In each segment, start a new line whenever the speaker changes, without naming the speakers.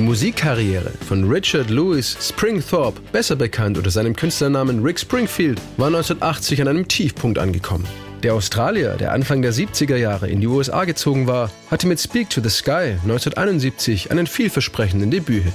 Musikkarriere von Richard Louis Springthorpe, besser bekannt unter seinem Künstlernamen Rick Springfield, war 1980 an einem Tiefpunkt angekommen. Der Australier, der Anfang der 70er Jahre in die USA gezogen war, hatte mit Speak to the Sky 1971 einen vielversprechenden Debüthit.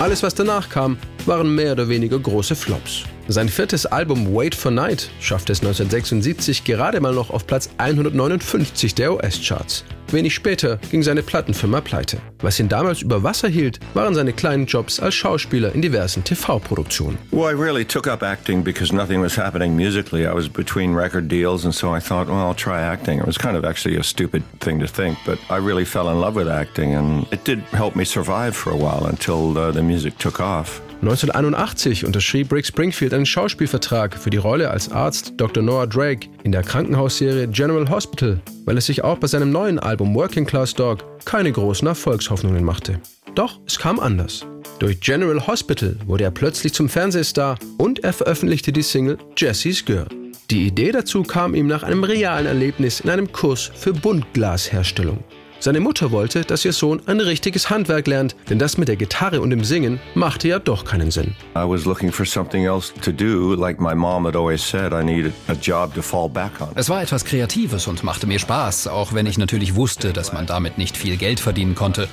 Alles, was danach kam, waren mehr oder weniger große Flops. Sein viertes Album Wait for Night schaffte es 1976 gerade mal noch auf Platz 159 der US-Charts. Wenig später ging seine Plattenfirma pleite. Was ihn damals über Wasser hielt, waren seine kleinen Jobs als Schauspieler in diversen TV-Produktionen.
Well, I really took up acting because nothing was happening musically. I was between record deals and so I thought, well, I'll try acting. It was kind of actually a stupid thing to think, but I really fell in love with acting and it did help me survive for a while until uh, the music took off.
1981 unterschrieb Rick Springfield einen Schauspielvertrag für die Rolle als Arzt Dr. Noah Drake in der Krankenhausserie General Hospital, weil es sich auch bei seinem neuen Album Working Class Dog keine großen Erfolgshoffnungen machte. Doch es kam anders. Durch General Hospital wurde er plötzlich zum Fernsehstar und er veröffentlichte die Single Jessie's Girl. Die Idee dazu kam ihm nach einem realen Erlebnis in einem Kurs für Buntglasherstellung. Seine Mutter wollte, dass ihr Sohn ein richtiges Handwerk lernt, denn das mit der Gitarre und dem Singen machte ja doch keinen Sinn.
I was looking for something else to do, like my mom had always said, I needed a job to fall back on.
Es war etwas Kreatives und machte mir Spaß, auch wenn ich natürlich wusste, dass man damit nicht viel Geld verdienen konnte.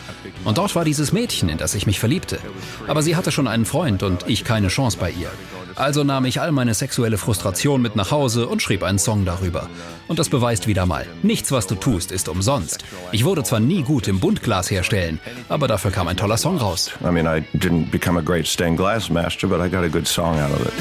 Und dort war dieses Mädchen, in das ich mich verliebte. Aber sie hatte schon einen Freund und ich keine Chance bei ihr. Also nahm ich all meine sexuelle Frustration mit nach Hause und schrieb einen Song darüber. Und das beweist wieder mal, nichts, was du tust, ist umsonst. Ich wurde zwar nie gut im Buntglas herstellen, aber dafür kam ein toller Song raus.
I mean, I didn't become a great stained glass master, but I got a good song out of it.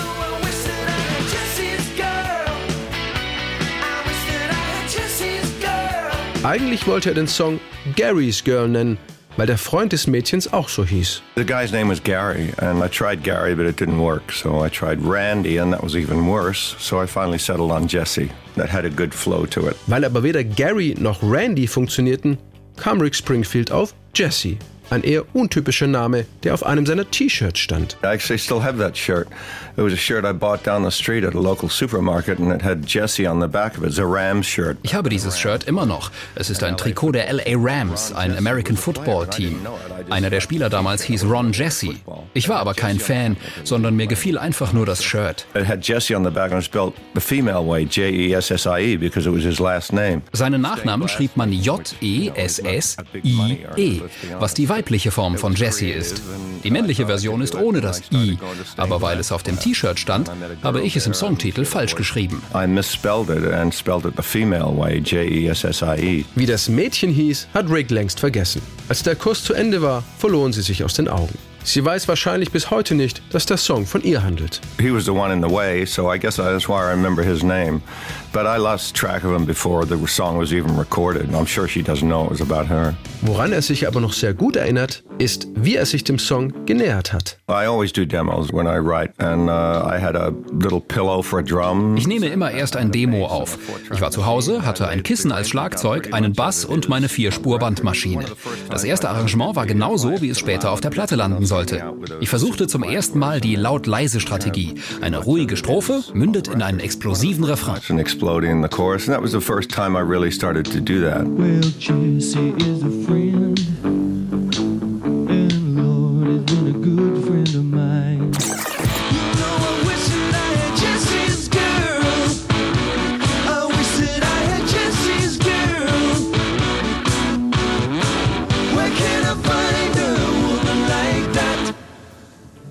Eigentlich wollte er den Song Gary's Girl nennen, weil der Freund des Mädchens auch so hieß.
The guy's name was Gary, and I tried Gary, but it didn't work. So I tried Randy, and that was even worse. So I finally settled on Jesse. That had a good flow to it.
Weil aber weder Gary noch Randy funktionierten, kam Rick Springfield auf Jesse, ein eher untypischer Name, der auf einem seiner T-Shirts stand.
I actually still have that shirt. It was a shirt I bought down the street at a local supermarket, and it had Jesse on the back of it. It's a Rams shirt.
Ich habe dieses Shirt immer noch. Es ist ein Trikot der LA Rams, ein American Football Team. Einer der Spieler damals hieß Ron Jesse. Ich war aber kein Fan, sondern mir gefiel einfach nur das Shirt.
It had Jesse on the back and it was spelled the female way, J-E-S-S-I-E, because it was his last name.
Seinen Nachnamen schrieb man J-E-S-S-I-E, was die weibliche Form von Jesse ist. Die männliche Version ist ohne das I, aber weil es auf dem T-Shirt stand, habe ich es im Songtitel falsch geschrieben.
Way, J-E-S-S-I-E.
Wie das Mädchen hieß, hat Rick längst vergessen. Als der Kurs zu Ende war, verloren sie sich aus den Augen. Sie weiß wahrscheinlich bis heute nicht, dass der Song von ihr handelt.
He was the one in the way, so I guess that's why I remember his name. But I lost track of him before the song was even recorded. I'm sure she doesn't know it was about her.
Woran er sich aber noch sehr gut erinnert, ist, wie er sich dem Song genähert hat.
I always do demos when I write, and uh, I had a little pillow for a drum.
Ich nehme immer erst ein Demo auf. Ich war zu Hause, hatte ein Kissen als Schlagzeug, einen Bass und meine Vierspur-Bandmaschine. Das erste Arrangement war genauso, wie es später auf der Platte landen sollte. Ich versuchte zum ersten Mal die laut-leise-Strategie. Eine ruhige Strophe mündet in einen explosiven Refrain.
and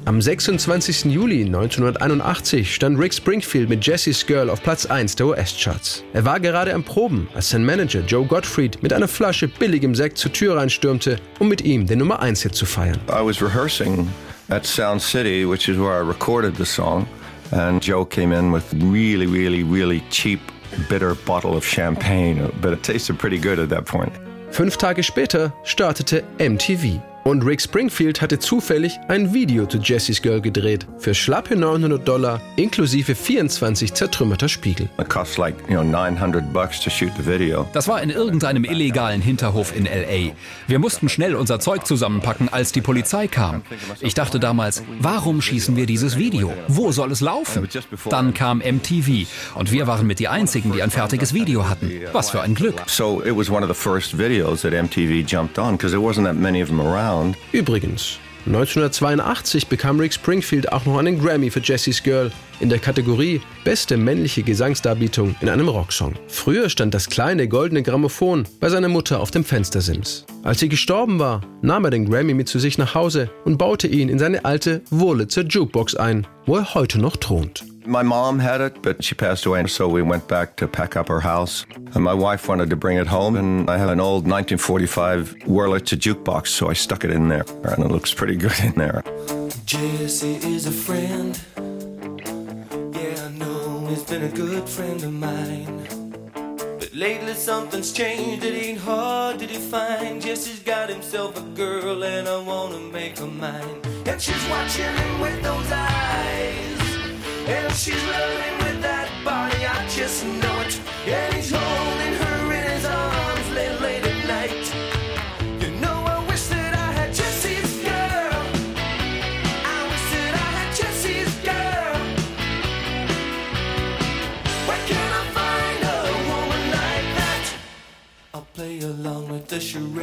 Am 26. Juli 1981 stand Rick Springfield mit Jessie's Girl auf Platz 1 der US-Charts. Er war gerade am Proben, als sein Manager Joe Gottfried mit einer Flasche billigem Sekt zur Tür reinstürmte, um mit ihm den Nummer 1-Hit zu feiern.
I was rehearsing at Sound City, which is where I recorded the song, and Joe came in with really, really, really cheap, bitter bottle of champagne, but it tasted pretty good at that point.
Fünf Tage später startete MTV. Und Rick Springfield hatte zufällig ein Video zu Jessie's Girl gedreht. Für schlappe 900 Dollar inklusive 24 zertrümmerter Spiegel.
It cost like, you know, 900 bucks to shoot the video.
Das war in irgendeinem illegalen Hinterhof in LA. Wir mussten schnell unser Zeug zusammenpacken, als die Polizei kam. Ich dachte damals, warum schießen wir dieses Video? Wo soll es laufen? Dann kam MTV und wir waren mit die Einzigen, die ein fertiges Video hatten. Was für ein Glück.
So it was one of the first videos that MTV jumped on because there wasn't that many of them around.
Übrigens, 1982 bekam Rick Springfield auch noch einen Grammy für Jessie's Girl in der Kategorie Beste männliche Gesangsdarbietung in einem Rocksong. Früher stand das kleine goldene Grammophon bei seiner Mutter auf dem Fenstersims. Als sie gestorben war, nahm er den Grammy mit zu sich nach Hause und baute ihn in seine alte Wurlitzer Jukebox ein, wo er heute noch thront.
My mom had it, but she passed away, so we went back to pack up her house. And my wife wanted to bring it home, and I had an old 1945 Wurlitzer jukebox, so I stuck it in there, and it looks pretty good in there.
Jesse is a friend. Yeah, I know he's been a good friend of mine. But lately something's changed, it ain't hard to define. Jesse's got himself a girl, and I wanna make her mine. And she's watching him with those eyes. And she's loving with that body, I just know it. And he's holding her in his arms late, late at night. You know, I wish that I had Jesse's girl. I wish that I had Jesse's girl. Where can I find a woman like that? I'll play along with the charade.